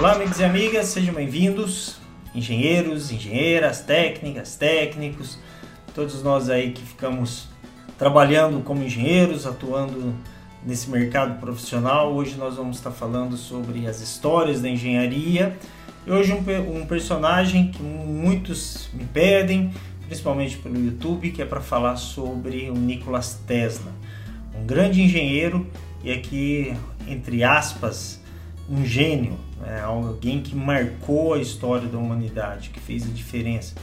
Olá, amigos e amigas, sejam bem-vindos, engenheiros, engenheiras, técnicas, técnicos, todos nós aí que ficamos trabalhando como engenheiros, atuando nesse mercado profissional. Hoje nós vamos estar falando sobre as histórias da engenharia. E hoje um, um personagem que muitos me pedem, principalmente pelo YouTube, que é para falar sobre o Nikola Tesla, um grande engenheiro e aqui entre aspas um gênio, né? alguém que marcou a história da humanidade, que fez a diferença,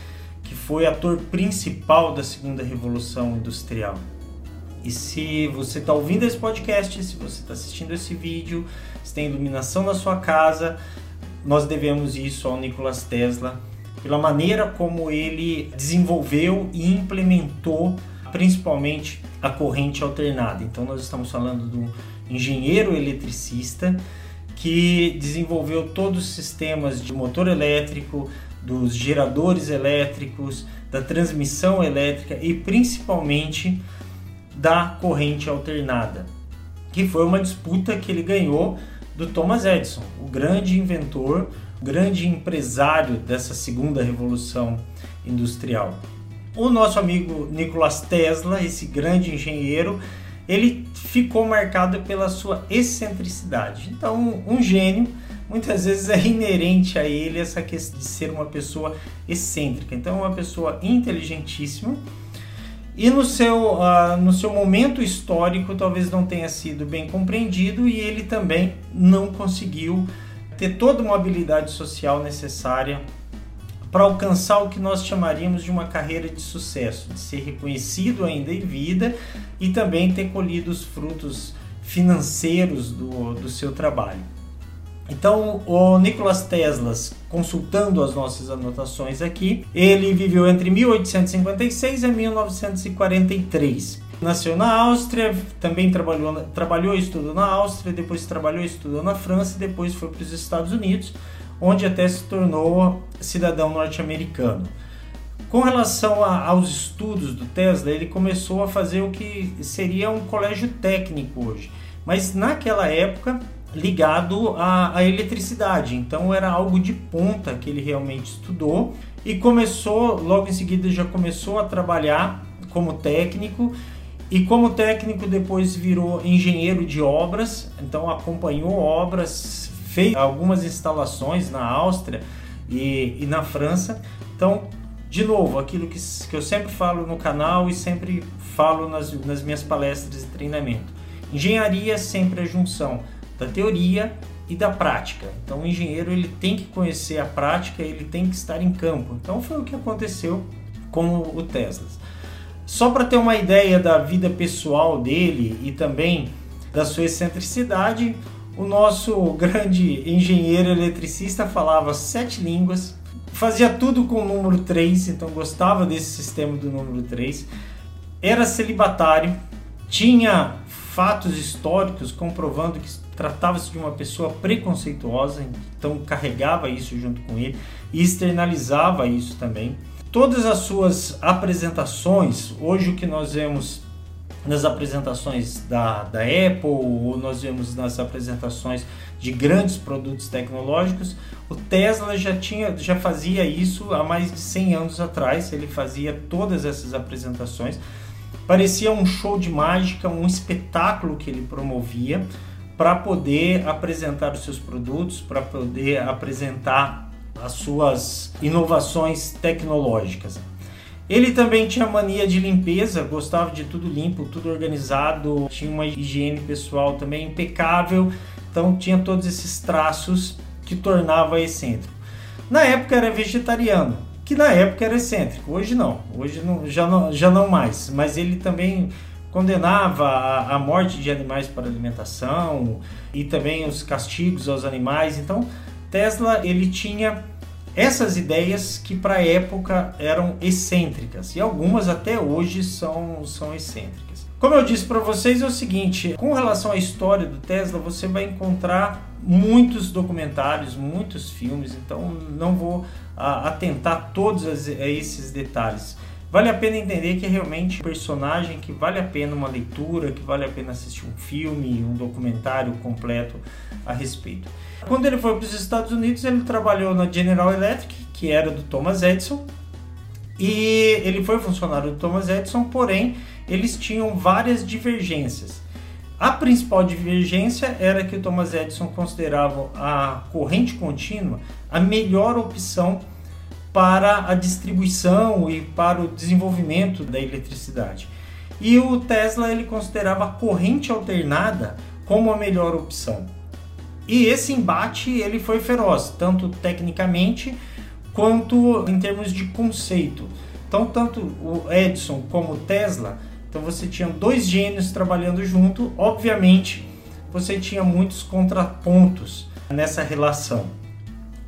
que foi ator principal da segunda revolução industrial. E se você está ouvindo esse podcast, se você está assistindo esse vídeo, se tem iluminação na sua casa, nós devemos isso ao Nikola Tesla pela maneira como ele desenvolveu e implementou principalmente a corrente alternada. Então nós estamos falando do engenheiro eletricista que desenvolveu todos os sistemas de motor elétrico, dos geradores elétricos, da transmissão elétrica e principalmente da corrente alternada, que foi uma disputa que ele ganhou do Thomas Edison, o grande inventor, o grande empresário dessa segunda revolução industrial. O nosso amigo Nikola Tesla, esse grande engenheiro, ele ficou marcado pela sua excentricidade. Então, um gênio muitas vezes é inerente a ele essa questão de ser uma pessoa excêntrica. Então, uma pessoa inteligentíssima e no seu, uh, no seu momento histórico talvez não tenha sido bem compreendido e ele também não conseguiu ter toda uma habilidade social necessária para alcançar o que nós chamaríamos de uma carreira de sucesso, de ser reconhecido ainda em vida e também ter colhido os frutos financeiros do, do seu trabalho. Então, o Nicolas Tesla, consultando as nossas anotações aqui, ele viveu entre 1856 e 1943. Nasceu na Áustria, também trabalhou, trabalhou e estudou na Áustria, depois trabalhou e estudou na França, depois foi para os Estados Unidos, onde até se tornou cidadão norte-americano. Com relação a, aos estudos do Tesla, ele começou a fazer o que seria um colégio técnico hoje, mas naquela época ligado à, à eletricidade, então era algo de ponta que ele realmente estudou e começou, logo em seguida já começou a trabalhar como técnico. E como técnico depois virou engenheiro de obras, então acompanhou obras, fez algumas instalações na Áustria e, e na França. Então, de novo, aquilo que, que eu sempre falo no canal e sempre falo nas, nas minhas palestras de treinamento. Engenharia é sempre a junção da teoria e da prática. Então, o engenheiro ele tem que conhecer a prática, ele tem que estar em campo. Então, foi o que aconteceu com o Tesla. Só para ter uma ideia da vida pessoal dele e também da sua excentricidade, o nosso grande engenheiro eletricista falava sete línguas, fazia tudo com o número 3, então gostava desse sistema do número 3. Era celibatário, tinha fatos históricos comprovando que tratava-se de uma pessoa preconceituosa, então carregava isso junto com ele e externalizava isso também. Todas as suas apresentações, hoje o que nós vemos nas apresentações da, da Apple, ou nós vemos nas apresentações de grandes produtos tecnológicos, o Tesla já tinha, já fazia isso há mais de 100 anos atrás. Ele fazia todas essas apresentações. Parecia um show de mágica, um espetáculo que ele promovia para poder apresentar os seus produtos, para poder apresentar as suas inovações tecnológicas. Ele também tinha mania de limpeza, gostava de tudo limpo, tudo organizado, tinha uma higiene pessoal também impecável, então tinha todos esses traços que tornava excêntrico. Na época era vegetariano, que na época era excêntrico, hoje não, hoje não, já, não, já não mais, mas ele também condenava a, a morte de animais para alimentação e também os castigos aos animais, então Tesla ele tinha essas ideias que para a época eram excêntricas e algumas até hoje são, são excêntricas. Como eu disse para vocês, é o seguinte: com relação à história do Tesla, você vai encontrar muitos documentários, muitos filmes, então não vou a, atentar todos a esses detalhes. Vale a pena entender que é realmente um personagem que vale a pena uma leitura, que vale a pena assistir um filme, um documentário completo a respeito. Quando ele foi para os Estados Unidos, ele trabalhou na General Electric, que era do Thomas Edison, e ele foi funcionário do Thomas Edison, porém eles tinham várias divergências. A principal divergência era que o Thomas Edison considerava a corrente contínua a melhor opção para a distribuição e para o desenvolvimento da eletricidade. E o Tesla ele considerava a corrente alternada como a melhor opção. E esse embate ele foi feroz, tanto tecnicamente quanto em termos de conceito. Então, tanto o Edison como o Tesla, então você tinha dois gênios trabalhando junto, obviamente você tinha muitos contrapontos nessa relação.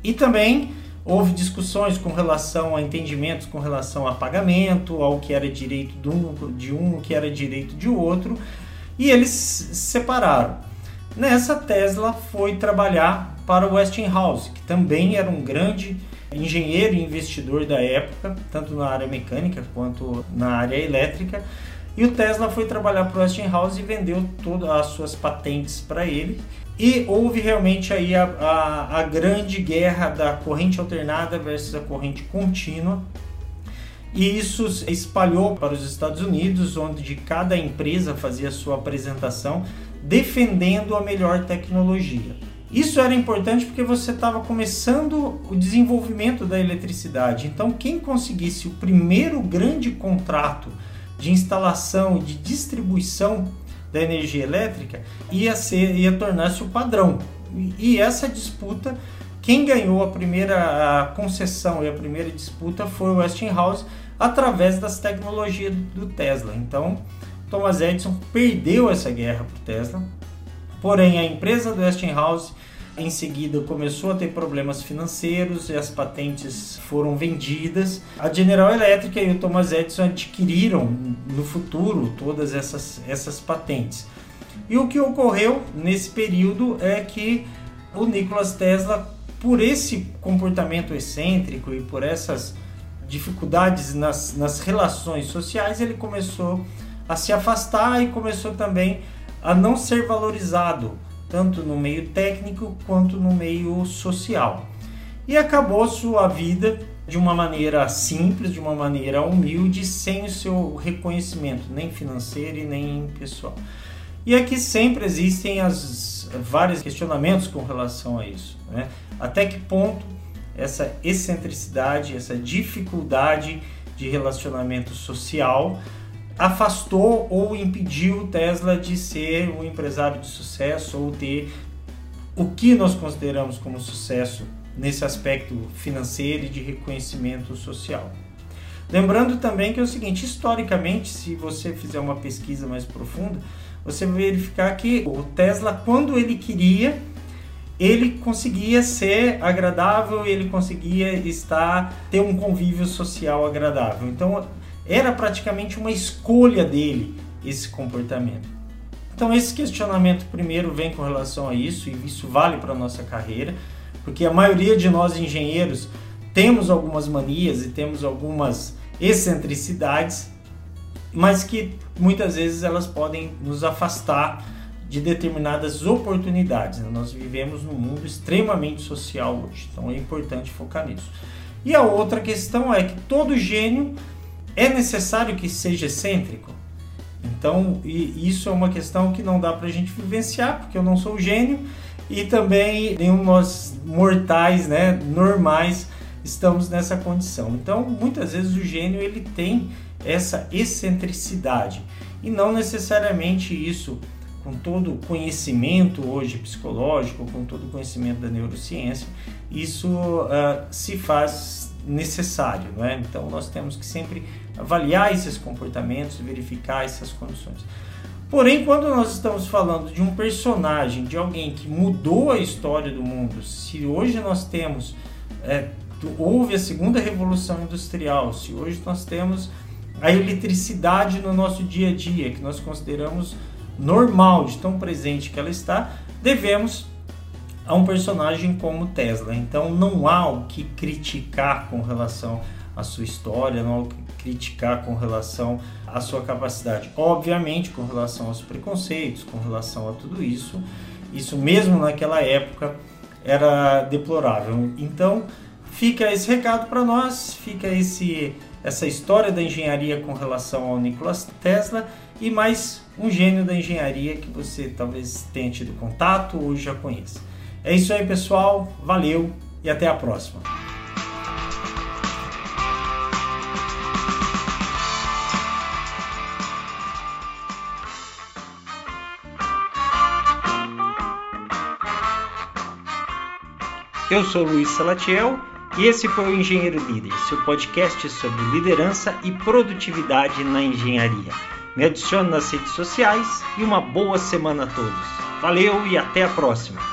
E também houve discussões com relação a entendimentos com relação a pagamento, ao que era direito de um, de um o que era direito de outro, e eles se separaram. Nessa, Tesla foi trabalhar para o Westinghouse, que também era um grande engenheiro e investidor da época, tanto na área mecânica quanto na área elétrica. E o Tesla foi trabalhar para o Westinghouse e vendeu todas as suas patentes para ele. E houve realmente aí a, a, a grande guerra da corrente alternada versus a corrente contínua. E isso espalhou para os Estados Unidos, onde cada empresa fazia sua apresentação defendendo a melhor tecnologia. Isso era importante porque você estava começando o desenvolvimento da eletricidade. Então, quem conseguisse o primeiro grande contrato de instalação e de distribuição da energia elétrica ia ser ia tornar-se o padrão. E essa disputa, quem ganhou a primeira a concessão e a primeira disputa foi o Westinghouse através das tecnologias do Tesla. Então, Thomas Edison perdeu essa guerra para o Tesla. Porém, a empresa do Westinghouse em seguida começou a ter problemas financeiros e as patentes foram vendidas. A General Electric e o Thomas Edison adquiriram no futuro todas essas, essas patentes. E o que ocorreu nesse período é que o Nikola Tesla, por esse comportamento excêntrico e por essas dificuldades nas, nas relações sociais, ele começou a se afastar e começou também a não ser valorizado tanto no meio técnico quanto no meio social. E acabou sua vida de uma maneira simples, de uma maneira humilde, sem o seu reconhecimento, nem financeiro e nem pessoal. E aqui sempre existem as vários questionamentos com relação a isso. Né? Até que ponto essa excentricidade, essa dificuldade de relacionamento social afastou ou impediu Tesla de ser um empresário de sucesso ou ter o que nós consideramos como sucesso nesse aspecto financeiro e de reconhecimento social. Lembrando também que é o seguinte, historicamente, se você fizer uma pesquisa mais profunda, você vai verificar que o Tesla, quando ele queria, ele conseguia ser agradável, ele conseguia estar ter um convívio social agradável. Então, era praticamente uma escolha dele esse comportamento. Então esse questionamento primeiro vem com relação a isso e isso vale para nossa carreira, porque a maioria de nós engenheiros temos algumas manias e temos algumas excentricidades, mas que muitas vezes elas podem nos afastar de determinadas oportunidades. Nós vivemos num mundo extremamente social hoje, então é importante focar nisso. E a outra questão é que todo gênio é necessário que seja excêntrico? Então, isso é uma questão que não dá para a gente vivenciar, porque eu não sou gênio e também nenhum nós mortais, né, normais, estamos nessa condição. Então, muitas vezes o gênio ele tem essa excentricidade e não necessariamente isso com todo o conhecimento hoje psicológico, com todo o conhecimento da neurociência, isso uh, se faz necessário, não é? Então nós temos que sempre avaliar esses comportamentos, verificar essas condições. Porém, quando nós estamos falando de um personagem, de alguém que mudou a história do mundo, se hoje nós temos é, houve a segunda revolução industrial, se hoje nós temos a eletricidade no nosso dia a dia, que nós consideramos normal, de tão presente que ela está, devemos a um personagem como Tesla. Então não há o que criticar com relação à sua história, não há o que criticar com relação à sua capacidade. Obviamente, com relação aos preconceitos, com relação a tudo isso, Isso mesmo naquela época era deplorável. Então, fica esse recado para nós, fica esse essa história da engenharia com relação ao Nikola Tesla e mais um gênio da engenharia que você talvez tenha tido contato ou já conheça. É isso aí, pessoal. Valeu e até a próxima. Eu sou Luiz Salatiel e esse foi o Engenheiro Líder, seu podcast sobre liderança e produtividade na engenharia. Me adicione nas redes sociais e uma boa semana a todos. Valeu e até a próxima!